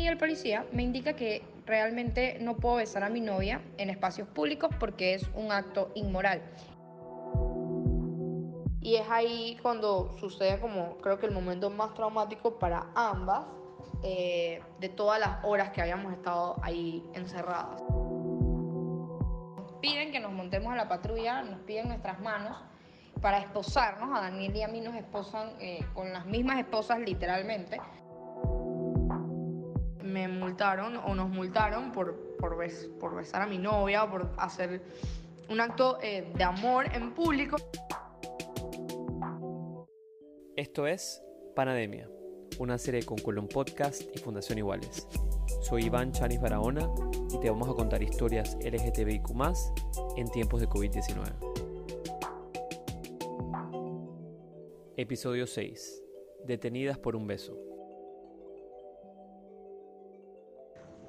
y el policía me indica que realmente no puedo besar a mi novia en espacios públicos porque es un acto inmoral. Y es ahí cuando sucede como creo que el momento más traumático para ambas eh, de todas las horas que habíamos estado ahí encerradas. Nos piden que nos montemos a la patrulla, nos piden nuestras manos para esposarnos, a Daniel y a mí nos esposan eh, con las mismas esposas literalmente. Me multaron o nos multaron por, por, por besar a mi novia, por hacer un acto eh, de amor en público. Esto es Panademia, una serie con Colón Podcast y Fundación Iguales. Soy Iván Chanis Barahona y te vamos a contar historias LGTBIQ en tiempos de COVID-19. Episodio 6. Detenidas por un beso.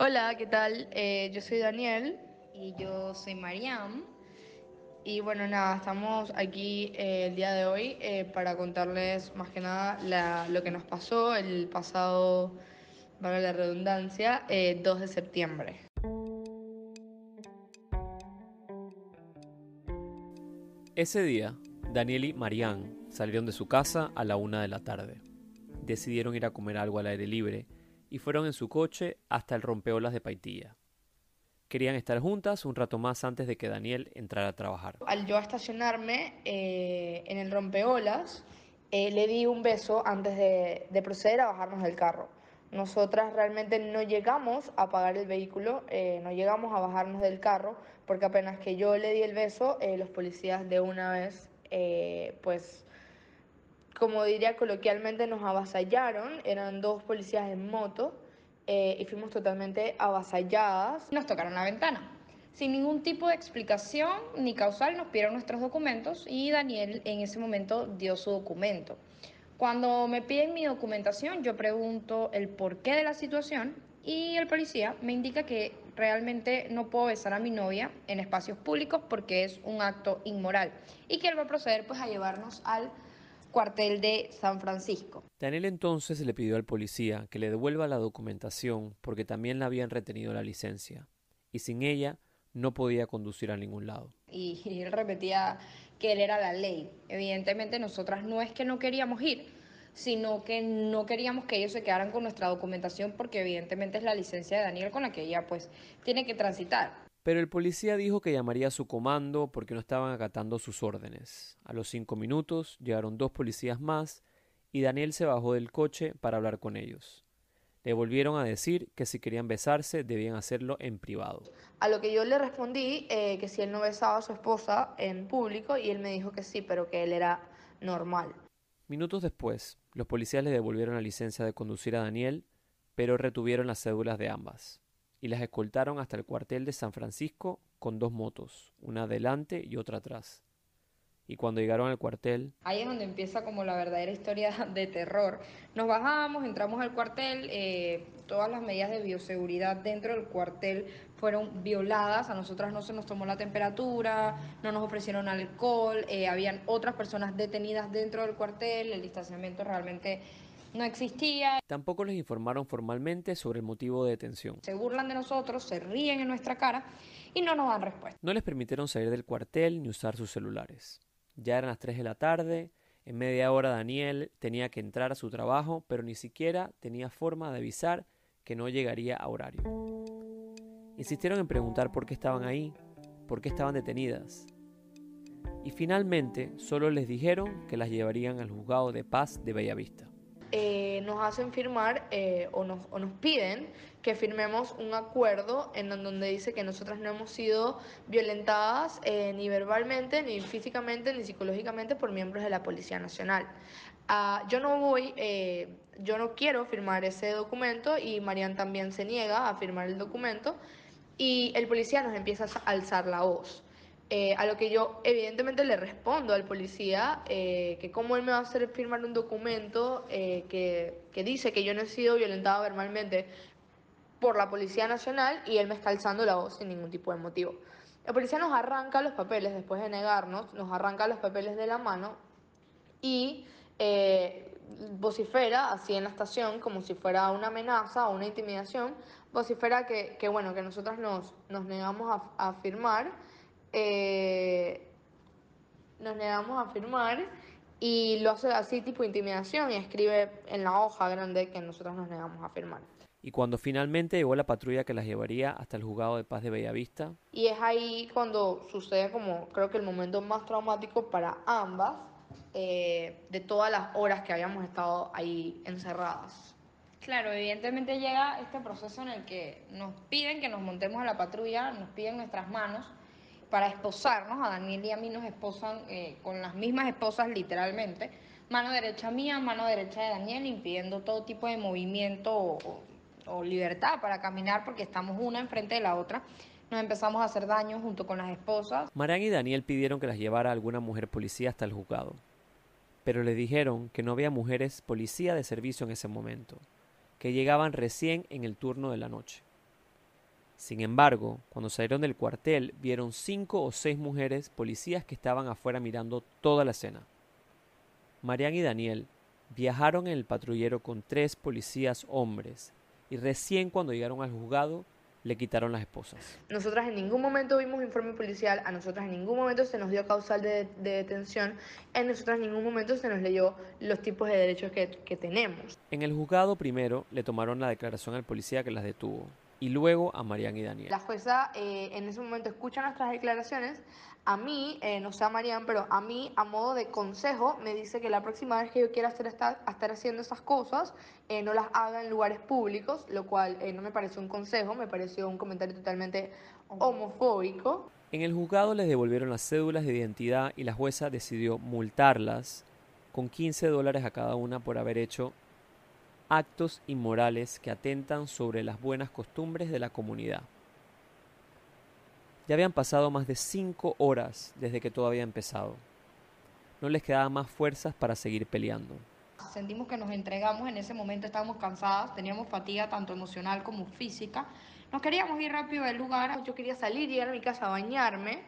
Hola, ¿qué tal? Eh, yo soy Daniel y yo soy Mariam. Y bueno, nada, estamos aquí eh, el día de hoy eh, para contarles más que nada lo que nos pasó el pasado, para la redundancia, 2 eh, de septiembre. Ese día, Daniel y Marianne salieron de su casa a la una de la tarde. Decidieron ir a comer algo al aire libre y fueron en su coche hasta el rompeolas de Paitilla. Querían estar juntas un rato más antes de que Daniel entrara a trabajar. Al yo estacionarme eh, en el rompeolas, eh, le di un beso antes de, proceder a bajarnos del carro. Nosotras realmente no llegamos a apagar el vehículo, eh, no llegamos a bajarnos del carro, porque apenas que yo le di el beso, los policías de una vez, pues, como diría coloquialmente, nos avasallaron. Eran dos policías en moto eh, y fuimos totalmente avasalladas. Nos tocaron la ventana. Sin ningún tipo de explicación ni causal nos pidieron nuestros documentos y Daniel en ese momento dio su documento. Cuando me piden mi documentación, yo pregunto el porqué de la situación y el policía me indica que realmente no puedo besar a mi novia en espacios públicos porque es un acto inmoral y que él va a proceder pues a llevarnos al cuartel de San Francisco. Daniel entonces le pidió al policía que le devuelva la documentación porque también le habían retenido la licencia y sin ella no podía conducir a ningún lado. Y, él repetía que él era la ley. Evidentemente nosotras no es que no queríamos ir, sino que no queríamos que ellos se quedaran con nuestra documentación porque evidentemente es la licencia de Daniel con la que ella pues tiene que transitar. Pero el policía dijo que llamaría a su comando porque no estaban acatando sus órdenes. A los cinco minutos llegaron dos policías más y Daniel se bajó del coche para hablar con ellos. Le volvieron a decir que si querían besarse debían hacerlo en privado. A lo que yo le respondí eh, que si él no besaba a su esposa en público y él me dijo que sí, pero que él era normal. Minutos después, los policías le devolvieron la licencia de conducir a Daniel, pero retuvieron las cédulas de ambas y las escoltaron hasta el cuartel de San Francisco con dos motos, una adelante y otra atrás. Y cuando llegaron al cuartel... Ahí es donde empieza como la verdadera historia de terror. Nos bajamos, entramos al cuartel, eh, todas las medidas de bioseguridad dentro del cuartel fueron violadas, a nosotras no se nos tomó la temperatura, no nos ofrecieron alcohol, eh, habían otras personas detenidas dentro del cuartel, el distanciamiento realmente no existía. Tampoco les informaron formalmente sobre el motivo de detención. Se burlan de nosotros, se ríen en nuestra cara y no nos dan respuesta. No les permitieron salir del cuartel ni usar sus celulares. Ya eran las 3 de la tarde, en media hora Daniel tenía que entrar a su trabajo, pero ni siquiera tenía forma de avisar que no llegaría a horario. Insistieron en preguntar por qué estaban ahí, por qué estaban detenidas. Y finalmente solo les dijeron que las llevarían al juzgado de paz de Bellavista. Eh, nos hacen firmar eh, o, nos, piden que firmemos un acuerdo en donde dice que nosotras no hemos sido violentadas eh, ni verbalmente, ni físicamente, ni psicológicamente por miembros de la Policía Nacional. Ah, yo no voy, yo no quiero firmar ese documento y Marian también se niega a firmar el documento y el policía nos empieza a alzar la voz. Eh, a lo que yo evidentemente le respondo al policía eh, que cómo él me va a hacer firmar un documento eh, que, que, dice que yo no he sido violentada verbalmente por la Policía Nacional y él me está alzando la voz sin ningún tipo de motivo. La policía nos arranca los papeles después de negarnos, nos arranca los papeles de la mano y eh, vocifera así en la estación como si fuera una amenaza o una intimidación, vocifera que, que bueno, que nosotras nos, nos negamos a, a firmar, eh, nos negamos a firmar y lo hace así tipo intimidación y escribe en la hoja grande que nosotros nos negamos a firmar. Y cuando finalmente llegó la patrulla que las llevaría hasta el juzgado de paz de Bellavista, Y es ahí cuando sucede como creo que el momento más traumático para ambas eh, de todas las horas que habíamos estado ahí encerradas. Claro, evidentemente llega este proceso en el que nos piden que nos montemos a la patrulla, nos piden nuestras manos para esposarnos. A Daniel y a mí nos esposan eh, con las mismas esposas literalmente. Mano derecha mía, mano derecha de Daniel, impidiendo todo tipo de movimiento o, libertad para caminar porque estamos una enfrente de la otra. Nos empezamos a hacer daño junto con las esposas. Marian y Daniel pidieron que las llevara alguna mujer policía hasta el juzgado, pero le dijeron que no había mujeres policía de servicio en ese momento, que llegaban recién en el turno de la noche. Sin embargo, cuando salieron del cuartel, vieron cinco o seis mujeres policías que estaban afuera mirando toda la escena. Marian y Daniel viajaron en el patrullero con tres policías hombres y recién cuando llegaron al juzgado le quitaron las esposas. Nosotras en ningún momento vimos informe policial, a nosotras en ningún momento se nos dio causal de, de detención, a nosotras en ningún momento se nos leyó los tipos de derechos que, que tenemos. En el juzgado primero le tomaron la declaración al policía que las detuvo y luego a Marian y Daniel. La jueza eh, en ese momento escucha nuestras declaraciones. A mí, eh, no sé a Marian, pero a mí, a modo de consejo, me dice que la próxima vez que yo quiera hacer esta- estar haciendo esas cosas, eh, no las haga en lugares públicos, lo cual no me pareció un consejo, me pareció un comentario totalmente homofóbico. En el juzgado les devolvieron las cédulas de identidad y la jueza decidió multarlas con 15 dólares a cada una por haber hecho actos inmorales que atentan sobre las buenas costumbres de la comunidad. Ya habían pasado más de 5 horas desde que todo había empezado. No les quedaban más fuerzas para seguir peleando. Sentimos que nos entregamos en ese momento, estábamos cansadas, teníamos fatiga tanto emocional como física. Nos queríamos ir rápido del lugar. Yo quería salir, llegar a mi casa a bañarme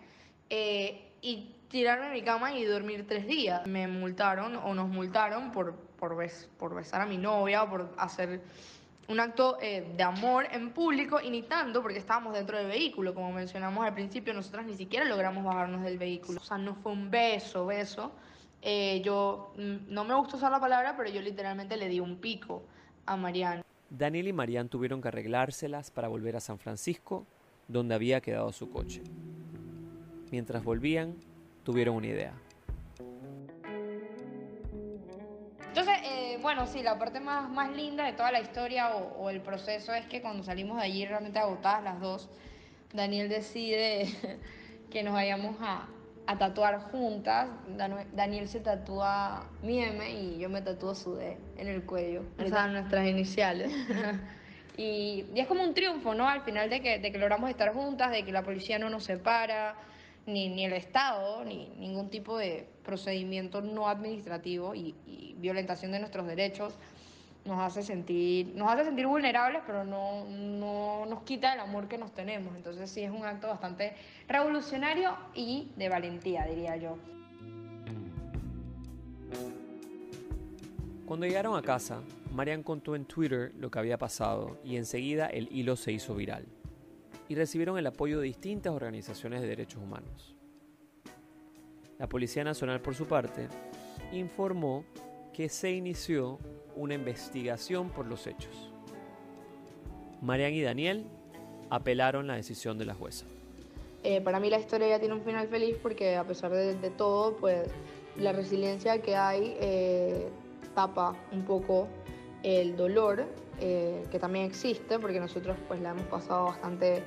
eh, y tirarme en mi cama y dormir tres días. Me multaron o nos multaron por, por, bes- por besar a mi novia o por hacer un acto eh, de amor en público y ni tanto porque estábamos dentro del vehículo. Como mencionamos al principio, nosotras ni siquiera logramos bajarnos del vehículo. O sea, no fue un beso, beso. Eh, yo mm, no me gusta usar la palabra, pero yo literalmente le di un pico a Mariana. Daniel y Marian tuvieron que arreglárselas para volver a San Francisco, donde había quedado su coche. Mientras volvían, tuvieron una idea. Entonces, eh, bueno, sí, la parte más, más linda de toda la historia o, o el proceso es que cuando salimos de allí realmente agotadas las dos, Daniel decide que nos vayamos a, a tatuar juntas. Daniel se tatúa mi M y yo me tatúo su D en el cuello. Esas son nuestras iniciales. Y, y es como un triunfo, ¿no? Al final de que, de que logramos estar juntas, de que la policía no nos separa, ni, ni el Estado, ni ningún tipo de procedimiento no administrativo y, y violentación de nuestros derechos nos hace sentir, nos hace sentir vulnerables, pero no, no nos quita el amor que nos tenemos. Entonces sí es un acto bastante revolucionario y de valentía, diría yo. Cuando llegaron a casa, Marian contó en Twitter lo que había pasado y enseguida el hilo se hizo viral. Y recibieron el apoyo de distintas organizaciones de derechos humanos. La Policía Nacional, por su parte, informó que se inició una investigación por los hechos. Marian y Daniel apelaron la decisión de la jueza. Eh, para mí la historia ya tiene un final feliz porque a pesar de, todo, pues la resiliencia que hay eh, tapa un poco el dolor eh, que también existe porque nosotros pues la hemos pasado bastante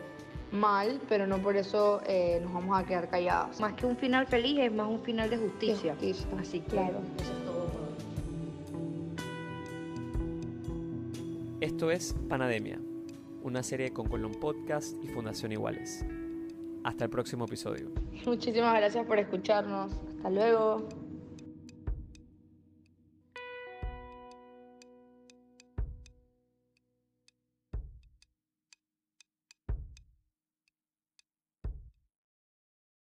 mal, pero no por eso eh, nos vamos a quedar calladas. Más que un final feliz, es más un final de justicia. justicia, Así que claro. eso es todo por hoy. Esto es Panademia, una serie con Colón Podcast y Fundación Iguales. Hasta el próximo episodio. Muchísimas gracias por escucharnos. Hasta luego.